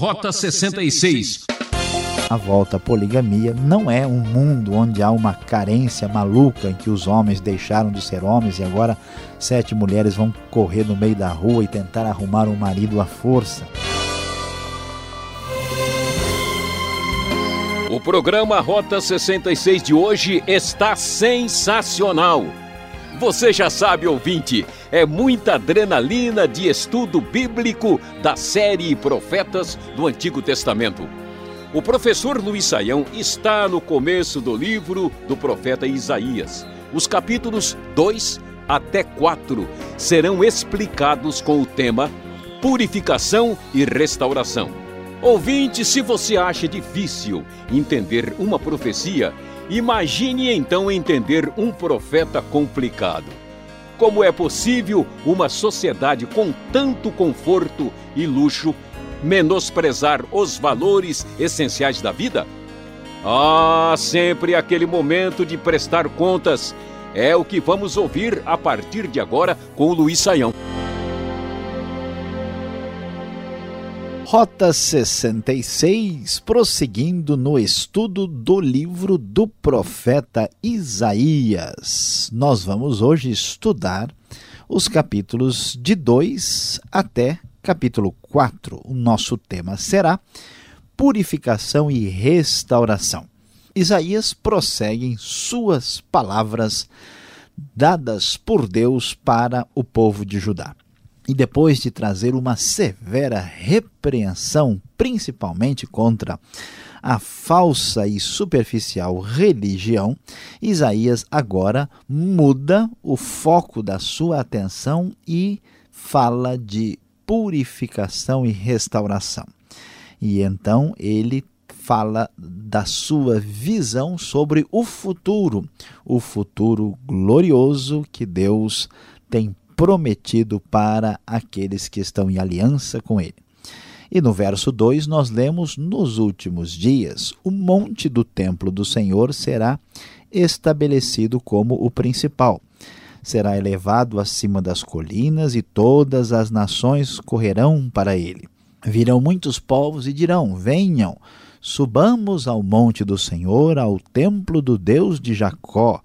Rota 66 a volta à poligamia não é um mundo onde há uma carência maluca em que os homens deixaram de ser homens e agora sete mulheres vão correr no meio da rua e tentar arrumar um marido à força. O programa Rota 66 de hoje está sensacional. Você já sabe, ouvinte, é muita adrenalina de estudo bíblico da série Profetas do Antigo Testamento. O professor Luiz Saião está no começo do livro do profeta Isaías. Os capítulos 2 até 4 serão explicados com o tema Purificação e Restauração. Ouvinte, se você acha difícil entender uma profecia, imagine então entender um profeta complicado. Como é possível uma sociedade com tanto conforto e luxo menosprezar os valores essenciais da vida? Ah, sempre aquele momento de prestar contas. É o que vamos ouvir a partir de agora com o Luiz Saião. Rota 66, prosseguindo no estudo do livro do profeta Isaías. Nós vamos hoje estudar os capítulos de 2 até capítulo 4. O nosso tema será purificação e restauração. Isaías prossegue em suas palavras dadas por Deus para o povo de Judá. E depois de trazer uma severa repreensão, principalmente contra a falsa e superficial religião, Isaías agora muda o foco da sua atenção e fala de purificação e restauração. E então ele fala da sua visão sobre o futuro, o futuro glorioso que Deus tem prometido para aqueles que estão em aliança com ele. E no verso 2 nós lemos: Nos últimos dias, o monte do templo do Senhor será estabelecido como o principal será elevado acima das colinas e todas as nações correrão para ele. Virão muitos povos e dirão: Venham, subamos ao monte do Senhor, ao templo do Deus de Jacó,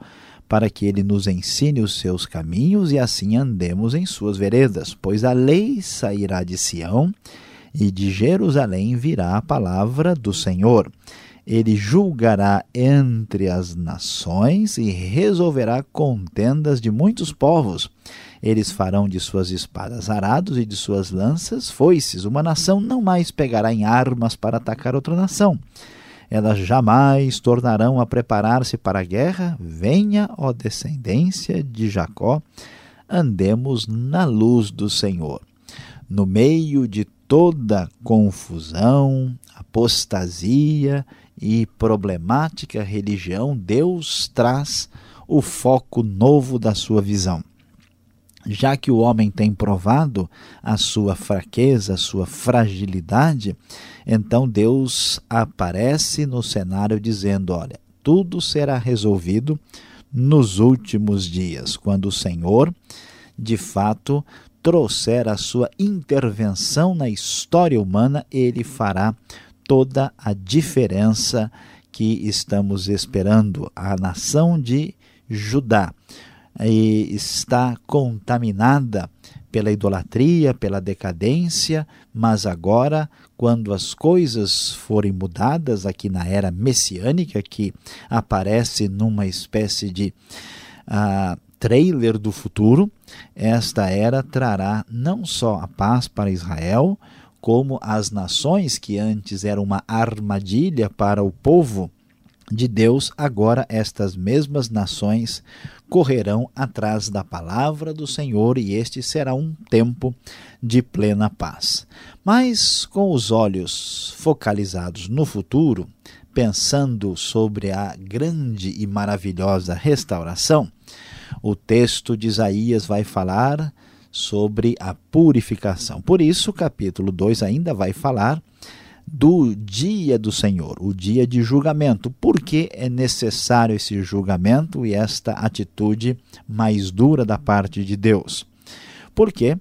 para que ele nos ensine os seus caminhos e assim andemos em suas veredas. Pois a lei sairá de Sião e de Jerusalém virá a palavra do Senhor. Ele julgará entre as nações e resolverá contendas de muitos povos. Eles farão de suas espadas arados e de suas lanças foices. Uma nação não mais pegará em armas para atacar outra nação. Elas jamais tornarão a preparar-se para a guerra. Venha, ó descendência de Jacó, andemos na luz do Senhor. No meio de toda confusão, apostasia e problemática religião, Deus traz o foco novo da sua visão. Já que o homem tem provado a sua fraqueza, a sua fragilidade, então Deus aparece no cenário dizendo: Olha, tudo será resolvido nos últimos dias, quando o Senhor, de fato, trouxer a sua intervenção na história humana, ele fará toda a diferença que estamos esperando. A nação de Judá está contaminada pela idolatria, pela decadência, mas agora, quando as coisas forem mudadas aqui na era messiânica, que aparece numa espécie de uh, trailer do futuro, esta era trará não só a paz para Israel, como as nações que antes eram uma armadilha para o povo de Deus, agora estas mesmas nações correrão atrás da palavra do Senhor e este será um tempo de plena paz. Mas com os olhos focalizados no futuro, pensando sobre a grande e maravilhosa restauração, o texto de Isaías vai falar sobre a purificação. Por isso, o capítulo 2 ainda vai falar do dia do Senhor, o dia de julgamento. Por que é necessário esse julgamento e esta atitude mais dura da parte de Deus? Porque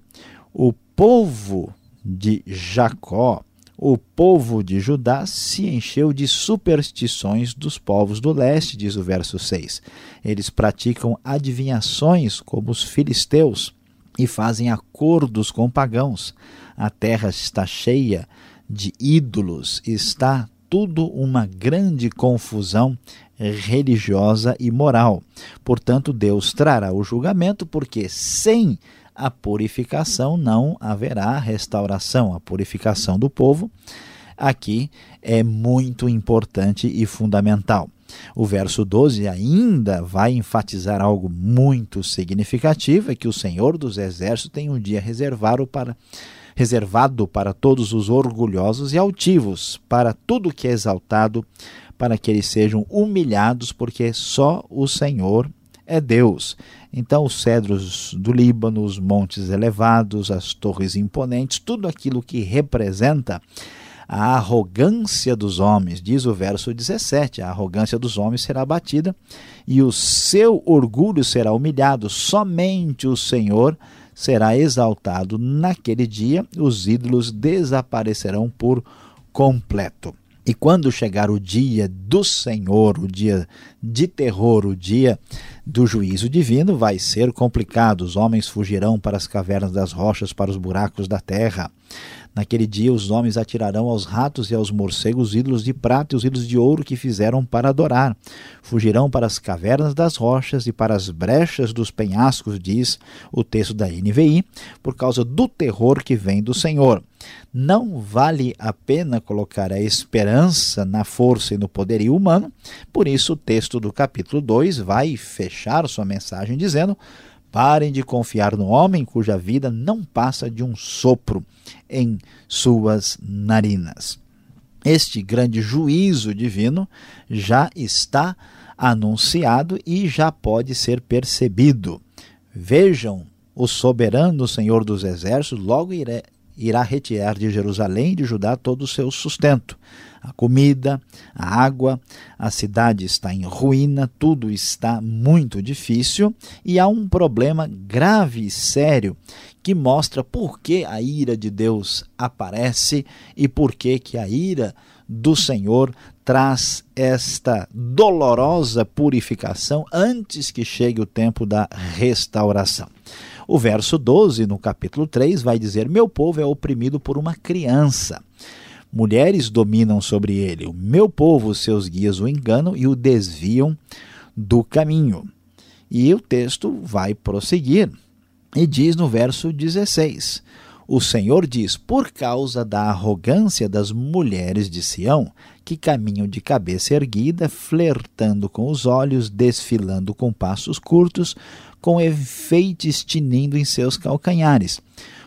o povo de Jacó, o povo de Judá se encheu de superstições dos povos do leste, diz o verso 6. Eles praticam adivinhações como os filisteus e fazem acordos com pagãos. A terra está cheia de ídolos, está tudo uma grande confusão religiosa e moral. Portanto, Deus trará o julgamento, porque sem a purificação não haverá restauração. A purificação do povo aqui é muito importante e fundamental. O verso 12 ainda vai enfatizar algo muito significativo: é que o Senhor dos Exércitos tem um dia reservado para, reservado para todos os orgulhosos e altivos, para tudo que é exaltado, para que eles sejam humilhados, porque só o Senhor é Deus. Então, os cedros do Líbano, os montes elevados, as torres imponentes, tudo aquilo que representa a arrogância dos homens, diz o verso 17: a arrogância dos homens será abatida e o seu orgulho será humilhado, somente o Senhor será exaltado. Naquele dia, os ídolos desaparecerão por completo. E quando chegar o dia do Senhor, o dia de terror, o dia do juízo divino, vai ser complicado. Os homens fugirão para as cavernas das rochas, para os buracos da terra. Naquele dia os homens atirarão aos ratos e aos morcegos os ídolos de prata e os ídolos de ouro que fizeram para adorar. Fugirão para as cavernas das rochas e para as brechas dos penhascos, diz o texto da NVI, por causa do terror que vem do Senhor. Não vale a pena colocar a esperança na força e no poderio humano, por isso o texto do capítulo 2 vai fechar sua mensagem dizendo: Parem de confiar no homem cuja vida não passa de um sopro em suas narinas. Este grande juízo divino já está anunciado e já pode ser percebido. Vejam, o soberano Senhor dos Exércitos logo irá, retirar de Jerusalém e de Judá todo o seu sustento a comida, a água, a cidade está em ruína, tudo está muito difícil e há um problema grave e sério que mostra por que a ira de Deus aparece e por que que a ira do Senhor traz esta dolorosa purificação antes que chegue o tempo da restauração. O verso 12, no capítulo 3, vai dizer: Meu povo é oprimido por uma criança mulheres dominam sobre ele. O meu povo, seus guias o enganam e o desviam do caminho. E o texto vai prosseguir e diz no verso 16: O Senhor diz: Por causa da arrogância das mulheres de Sião, que caminham de cabeça erguida, flertando com os olhos, desfilando com passos curtos, com efeitos tinindo em seus calcanhares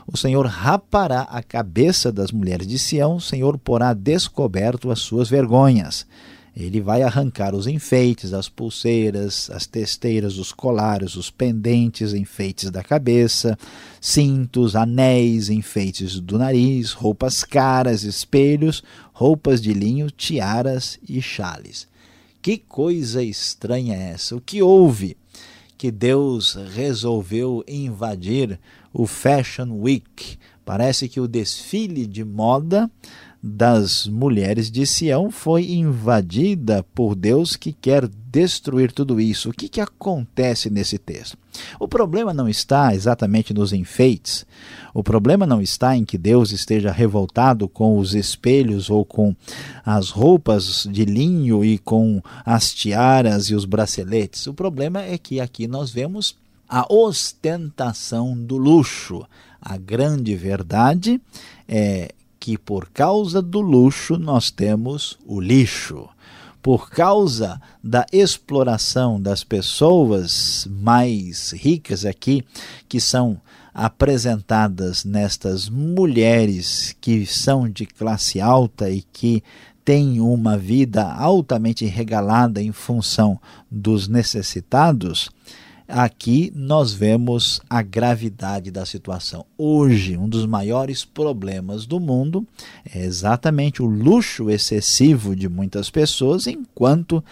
o Senhor rapará a cabeça das mulheres de Sião, o Senhor porá descoberto as suas vergonhas. Ele vai arrancar os enfeites, as pulseiras, as testeiras, os colares, os pendentes, enfeites da cabeça, cintos, anéis, enfeites do nariz, roupas caras, espelhos, roupas de linho, tiaras e chales. Que coisa estranha é essa? O que houve? Que Deus resolveu invadir o Fashion Week. Parece que o desfile de moda das mulheres de Sião foi invadida por Deus que quer destruir tudo isso. O que, que acontece nesse texto? O problema não está exatamente nos enfeites, o problema não está em que Deus esteja revoltado com os espelhos ou com as roupas de linho e com as tiaras e os braceletes. O problema é que aqui nós vemos a ostentação do luxo. A grande verdade é que por causa do luxo nós temos o lixo. Por causa da exploração das pessoas mais ricas aqui, que são apresentadas nestas mulheres que são de classe alta e que têm uma vida altamente regalada em função dos necessitados, Aqui nós vemos a gravidade da situação. Hoje, um dos maiores problemas do mundo é exatamente o luxo excessivo de muitas pessoas, enquanto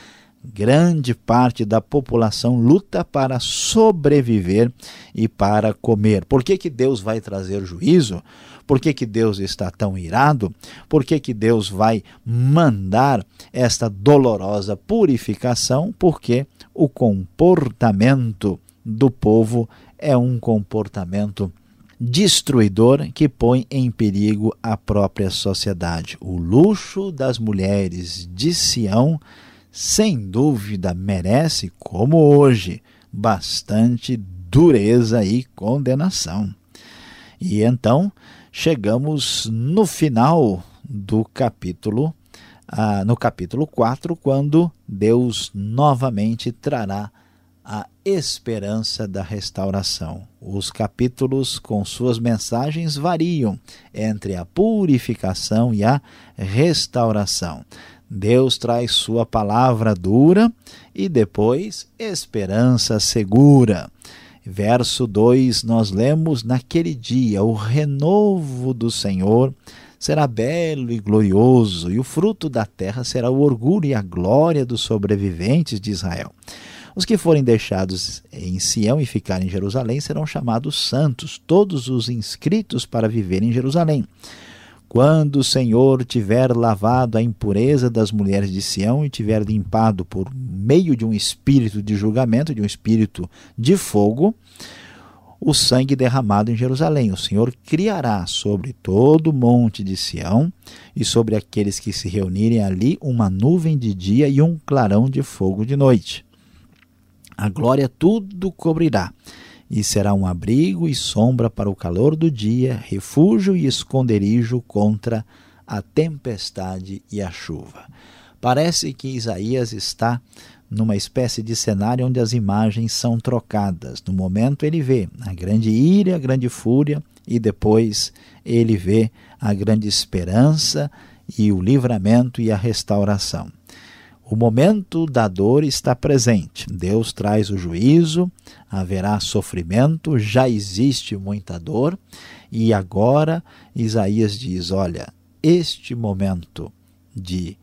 grande parte da população luta para sobreviver e para comer. Por que, que Deus vai trazer juízo? Por que, que Deus está tão irado? Por que, que Deus vai mandar esta dolorosa purificação? Porque o comportamento do povo é um comportamento destruidor que põe em perigo a própria sociedade. O luxo das mulheres de Sião, sem dúvida, merece, como hoje, bastante dureza e condenação. E então chegamos no final do capítulo, ah, no capítulo 4, quando Deus novamente trará a esperança da restauração. Os capítulos com suas mensagens variam entre a purificação e a restauração. Deus traz sua palavra dura e depois esperança segura. Verso 2, nós lemos: Naquele dia o renovo do Senhor será belo e glorioso, e o fruto da terra será o orgulho e a glória dos sobreviventes de Israel. Os que forem deixados em Sião e ficarem em Jerusalém serão chamados santos, todos os inscritos para viver em Jerusalém. Quando o Senhor tiver lavado a impureza das mulheres de Sião e tiver limpado por meio de um espírito de julgamento, de um espírito de fogo, o sangue derramado em Jerusalém. O Senhor criará sobre todo o monte de Sião e sobre aqueles que se reunirem ali uma nuvem de dia e um clarão de fogo de noite. A glória tudo cobrirá, e será um abrigo e sombra para o calor do dia, refúgio e esconderijo contra a tempestade e a chuva. Parece que Isaías está numa espécie de cenário onde as imagens são trocadas. No momento ele vê a grande ira, a grande fúria, e depois ele vê a grande esperança e o livramento e a restauração. O momento da dor está presente. Deus traz o juízo, haverá sofrimento, já existe muita dor, e agora Isaías diz: olha, este momento de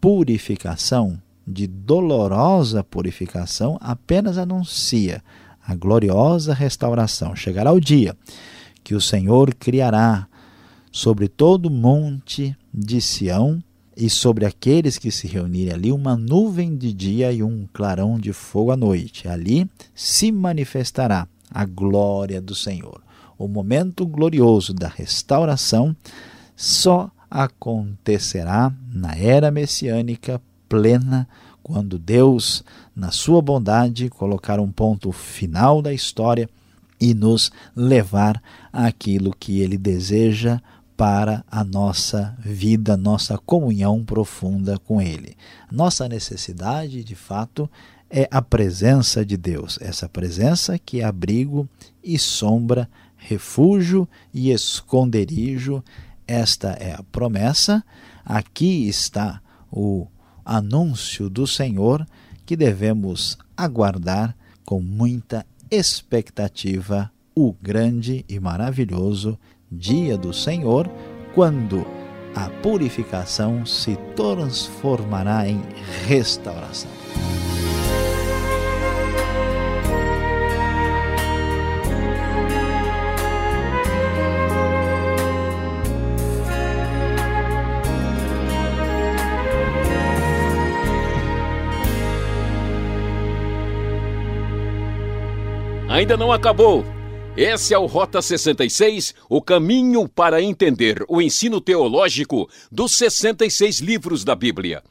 purificação, de dolorosa purificação, apenas anuncia a gloriosa restauração. Chegará o dia que o Senhor criará sobre todo o monte de Sião e sobre aqueles que se reunirem ali uma nuvem de dia e um clarão de fogo à noite. Ali se manifestará a glória do Senhor. O momento glorioso da restauração só acontecerá na era messiânica plena, quando Deus, na sua bondade, colocar um ponto final da história e nos levar àquilo que ele deseja para a nossa vida, nossa comunhão profunda com Ele. Nossa necessidade, de fato, é a presença de Deus, essa presença que é abrigo e sombra, refúgio e esconderijo. Esta é a promessa. Aqui está o anúncio do Senhor que devemos aguardar com muita expectativa o grande e maravilhoso dia do Senhor, quando a purificação se transformará em restauração. Ainda não acabou. Esse é o Rota 66, o caminho para entender o ensino teológico dos 66 livros da Bíblia.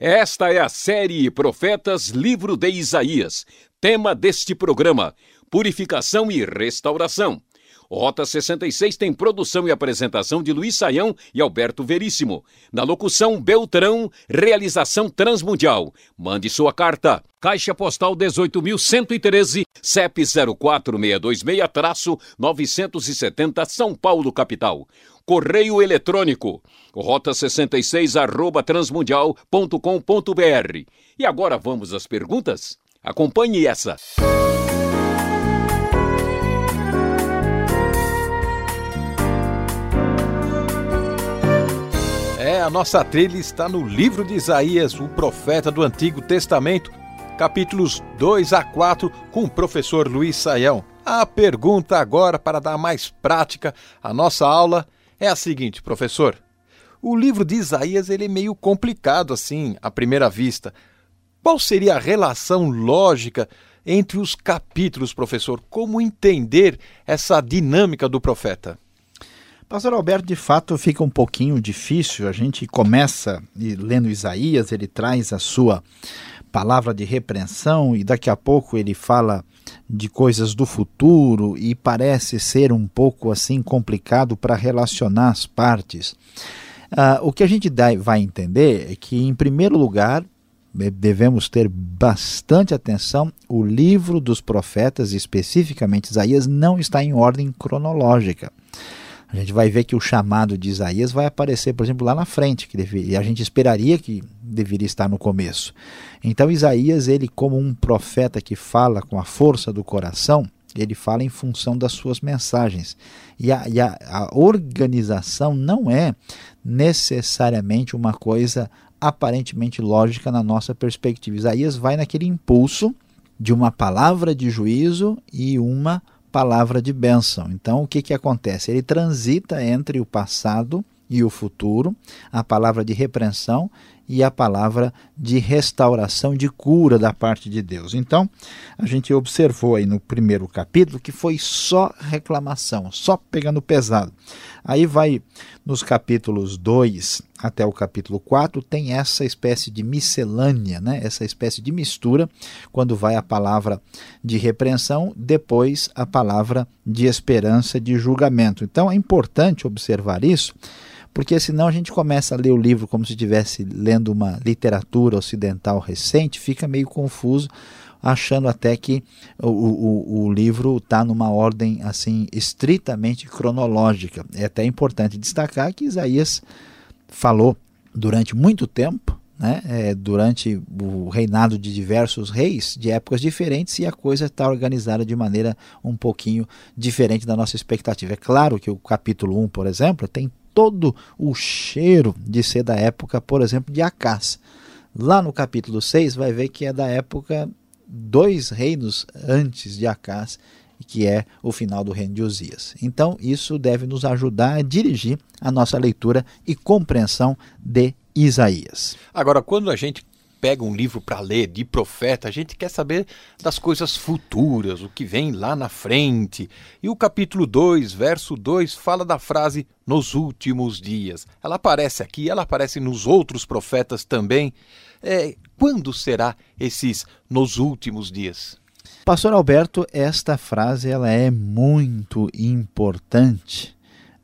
Esta é a série Profetas, livro de Isaías. Tema deste programa: Purificação e Restauração. Rota 66 tem produção e apresentação de Luiz Saião e Alberto Veríssimo. Na locução Beltrão, realização Transmundial. Mande sua carta. Caixa Postal 18.113, CEP 04626-970 São Paulo, capital. Correio eletrônico, rota 66 arroba transmundial.com.br. E agora vamos às perguntas? Acompanhe essa. A nossa trilha está no livro de Isaías, o profeta do Antigo Testamento, capítulos 2 a 4, com o professor Luiz Saião. A pergunta agora, para dar mais prática à nossa aula, é a seguinte, professor. O livro de Isaías ele é meio complicado assim, à primeira vista. Qual seria a relação lógica entre os capítulos, professor? Como entender essa dinâmica do profeta? Pastor Alberto, de fato fica um pouquinho difícil. A gente começa lendo Isaías, ele traz a sua palavra de repreensão e daqui a pouco ele fala de coisas do futuro e parece ser um pouco assim complicado para relacionar as partes. Uh, o que a gente vai entender é que, em primeiro lugar, devemos ter bastante atenção. O livro dos profetas, especificamente Isaías, não está em ordem cronológica. A gente vai ver que o chamado de Isaías vai aparecer, por exemplo, lá na frente, que a gente esperaria que deveria estar no começo. Então, Isaías, ele, como um profeta que fala com a força do coração, ele fala em função das suas mensagens. E a, e a, a organização não é necessariamente uma coisa aparentemente lógica na nossa perspectiva. Isaías vai naquele impulso de uma palavra de juízo e uma palavra de bênção. Então, o que, que acontece? Ele transita entre o passado e o futuro, a palavra de repreensão e a palavra de restauração, de cura da parte de Deus. Então, a gente observou aí no primeiro capítulo que foi só reclamação, só pegando pesado. Aí vai nos capítulos 2 até o capítulo 4, tem essa espécie de miscelânea, né? essa espécie de mistura, quando vai a palavra de repreensão, depois a palavra de esperança, de julgamento. Então, é importante observar isso porque senão a gente começa a ler o livro como se estivesse lendo uma literatura ocidental recente, fica meio confuso, achando até que o, o, o livro está numa ordem assim estritamente cronológica. É até importante destacar que Isaías falou durante muito tempo né, é, durante o reinado de diversos reis de épocas diferentes e a coisa está organizada de maneira um pouquinho diferente da nossa expectativa. É claro que o capítulo 1, por exemplo, tem todo o cheiro de ser da época, por exemplo, de Acás. Lá no capítulo 6 vai ver que é da época dois reinos antes de Acás, que é o final do reino de Uzias. Então, isso deve nos ajudar a dirigir a nossa leitura e compreensão de Isaías. Agora, quando a gente pega um livro para ler de profeta, a gente quer saber das coisas futuras, o que vem lá na frente. E o capítulo 2, verso 2, fala da frase nos últimos dias. Ela aparece aqui, ela aparece nos outros profetas também. É, quando será esses nos últimos dias? Pastor Alberto, esta frase ela é muito importante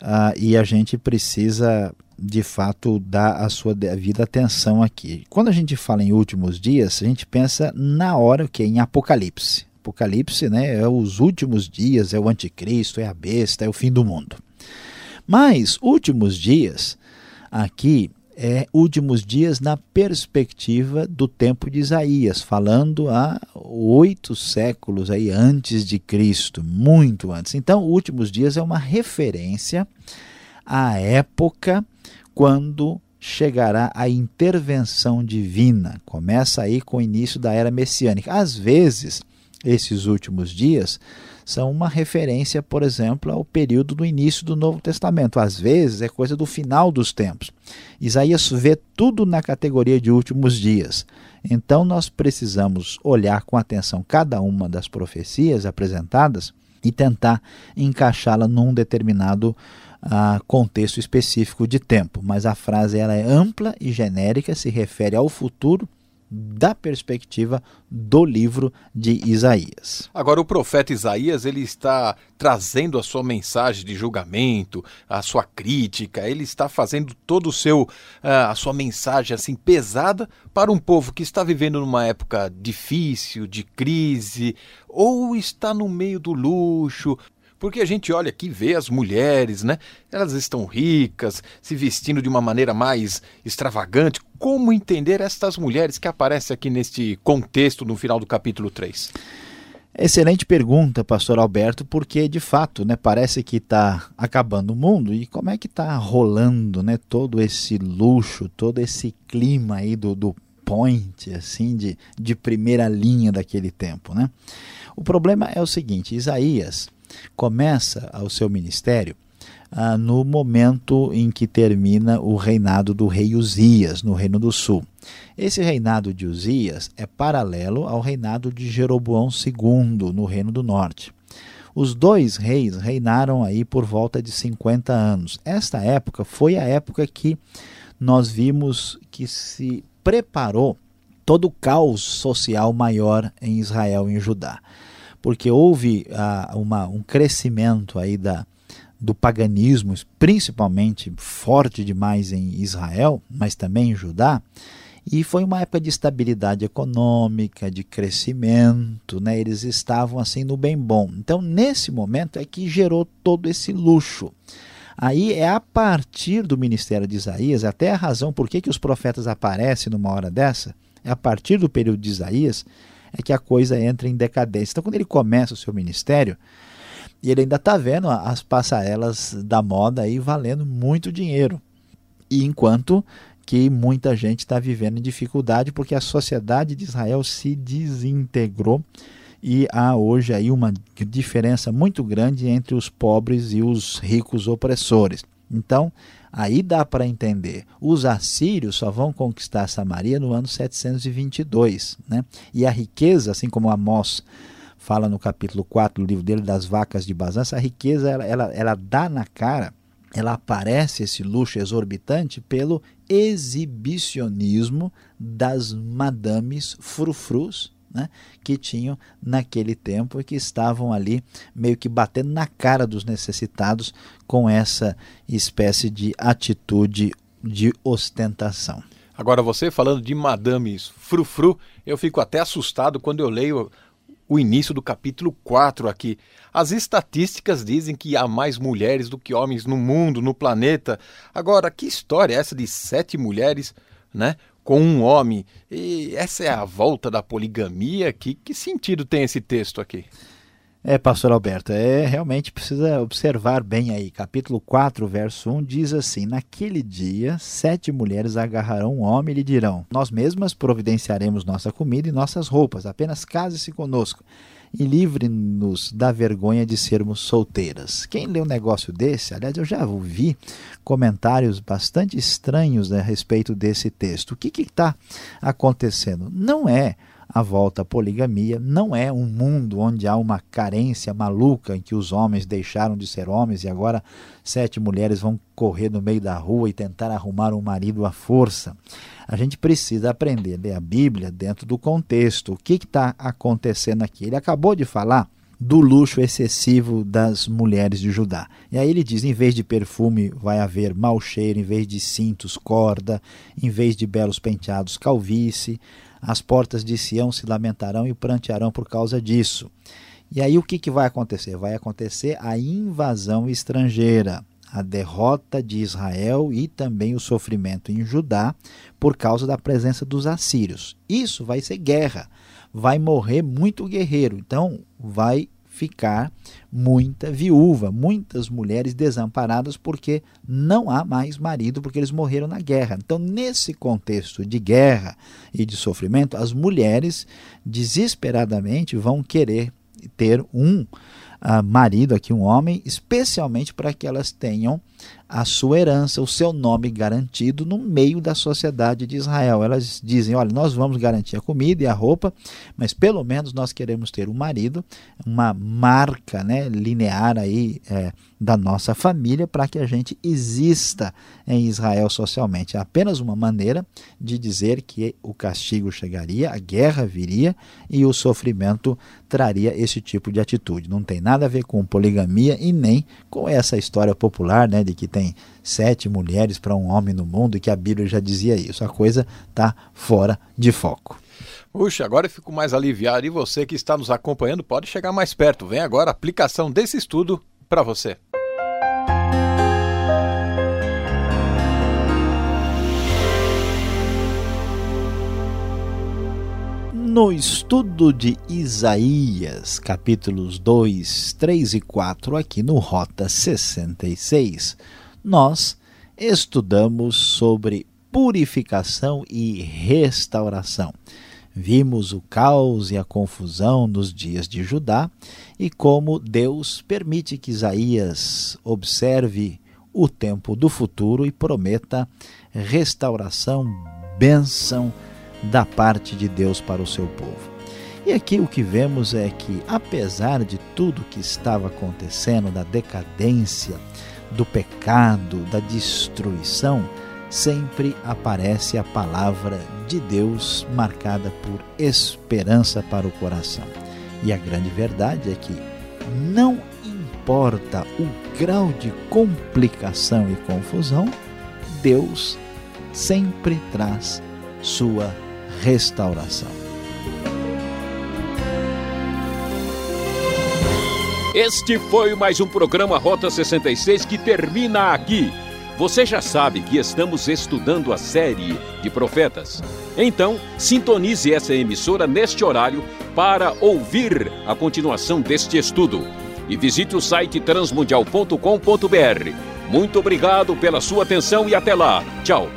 uh, e a gente precisa de fato dar a sua devida atenção aqui. Quando a gente fala em últimos dias, a gente pensa na hora que em Apocalipse. Apocalipse, né, é os últimos dias, é o anticristo, é a besta, é o fim do mundo. Mas últimos dias aqui é últimos dias na perspectiva do tempo de Isaías, falando há oito séculos aí antes de Cristo, muito antes. Então, últimos dias é uma referência à época quando chegará a intervenção divina. Começa aí com o início da era messiânica. Às vezes, esses últimos dias são uma referência, por exemplo, ao período do início do Novo Testamento. Às vezes é coisa do final dos tempos. Isaías vê tudo na categoria de últimos dias. Então nós precisamos olhar com atenção cada uma das profecias apresentadas e tentar encaixá-la num determinado uh, contexto específico de tempo. Mas a frase ela é ampla e genérica, se refere ao futuro da perspectiva do livro de Isaías. Agora o profeta Isaías, ele está trazendo a sua mensagem de julgamento, a sua crítica, ele está fazendo todo o seu ah, a sua mensagem assim pesada para um povo que está vivendo numa época difícil, de crise, ou está no meio do luxo, porque a gente olha aqui e vê as mulheres, né? Elas estão ricas, se vestindo de uma maneira mais extravagante. Como entender estas mulheres que aparecem aqui neste contexto no final do capítulo 3? Excelente pergunta, pastor Alberto, porque de fato, né, parece que está acabando o mundo e como é que está rolando, né, todo esse luxo, todo esse clima aí do, do point, assim, de, de primeira linha daquele tempo, né? O problema é o seguinte, Isaías começa o seu ministério ah, no momento em que termina o reinado do rei Uzias, no Reino do Sul. Esse reinado de Uzias é paralelo ao reinado de Jeroboão II, no Reino do Norte. Os dois reis reinaram aí por volta de 50 anos. Esta época foi a época que nós vimos que se preparou todo o caos social maior em Israel e em Judá. Porque houve ah, uma, um crescimento aí da, do paganismo, principalmente forte demais em Israel, mas também em Judá, e foi uma época de estabilidade econômica, de crescimento, né? eles estavam assim no bem bom. Então, nesse momento é que gerou todo esse luxo. Aí é a partir do ministério de Isaías, até a razão por que, que os profetas aparecem numa hora dessa, é a partir do período de Isaías, é que a coisa entra em decadência. Então, quando ele começa o seu ministério, e ele ainda está vendo as passarelas da moda aí valendo muito dinheiro. E enquanto que muita gente está vivendo em dificuldade porque a sociedade de Israel se desintegrou e há hoje aí uma diferença muito grande entre os pobres e os ricos opressores. Então, aí dá para entender. Os assírios só vão conquistar Samaria no ano 722, né? E a riqueza, assim como Amós fala no capítulo 4 do livro dele das vacas de Bazã, essa riqueza ela, ela, ela dá na cara, ela aparece esse luxo exorbitante pelo exibicionismo das madames frufrus né, que tinham naquele tempo e que estavam ali meio que batendo na cara dos necessitados com essa espécie de atitude de ostentação. Agora, você falando de madames frufru, eu fico até assustado quando eu leio o início do capítulo 4 aqui. As estatísticas dizem que há mais mulheres do que homens no mundo, no planeta. Agora, que história é essa de sete mulheres, né? Com um homem. E essa é a volta da poligamia? Que, que sentido tem esse texto aqui? É, pastor Alberto, é realmente precisa observar bem aí. Capítulo 4, verso 1 diz assim: Naquele dia, sete mulheres agarrarão um homem e lhe dirão: Nós mesmas providenciaremos nossa comida e nossas roupas, apenas case-se conosco e livre-nos da vergonha de sermos solteiras. Quem lê um negócio desse, aliás, eu já ouvi comentários bastante estranhos né, a respeito desse texto. O que está acontecendo? Não é a volta à poligamia não é um mundo onde há uma carência maluca em que os homens deixaram de ser homens e agora sete mulheres vão correr no meio da rua e tentar arrumar um marido à força. A gente precisa aprender a ler a Bíblia dentro do contexto. O que está acontecendo aqui? Ele acabou de falar do luxo excessivo das mulheres de Judá. E aí ele diz: em vez de perfume vai haver mau cheiro, em vez de cintos, corda, em vez de belos penteados, calvície. As portas de Sião se lamentarão e prantearão por causa disso. E aí o que, que vai acontecer? Vai acontecer a invasão estrangeira, a derrota de Israel e também o sofrimento em Judá por causa da presença dos assírios. Isso vai ser guerra, vai morrer muito guerreiro, então vai ficar muita viúva, muitas mulheres desamparadas porque não há mais marido, porque eles morreram na guerra. Então, nesse contexto de guerra e de sofrimento, as mulheres desesperadamente vão querer ter um uh, marido aqui, um homem, especialmente para que elas tenham a sua herança, o seu nome garantido no meio da sociedade de Israel. Elas dizem: olha, nós vamos garantir a comida e a roupa, mas pelo menos nós queremos ter um marido, uma marca né, linear aí é, da nossa família para que a gente exista em Israel socialmente. É apenas uma maneira de dizer que o castigo chegaria, a guerra viria e o sofrimento traria esse tipo de atitude. Não tem nada a ver com poligamia e nem com essa história popular né, de que tem sete mulheres para um homem no mundo e que a Bíblia já dizia isso. A coisa está fora de foco. Puxa, agora eu fico mais aliviado e você que está nos acompanhando pode chegar mais perto. Vem agora a aplicação desse estudo para você. No estudo de Isaías, capítulos 2, 3 e 4, aqui no Rota 66, nós estudamos sobre purificação e restauração. Vimos o caos e a confusão nos dias de Judá e como Deus permite que Isaías observe o tempo do futuro e prometa restauração, bênção, da parte de Deus para o seu povo. E aqui o que vemos é que, apesar de tudo que estava acontecendo, da decadência, do pecado, da destruição, sempre aparece a palavra de Deus marcada por esperança para o coração. E a grande verdade é que não importa o grau de complicação e confusão, Deus sempre traz sua restauração. Este foi mais um programa Rota 66 que termina aqui. Você já sabe que estamos estudando a série de profetas. Então, sintonize essa emissora neste horário para ouvir a continuação deste estudo. E visite o site transmundial.com.br. Muito obrigado pela sua atenção e até lá. Tchau.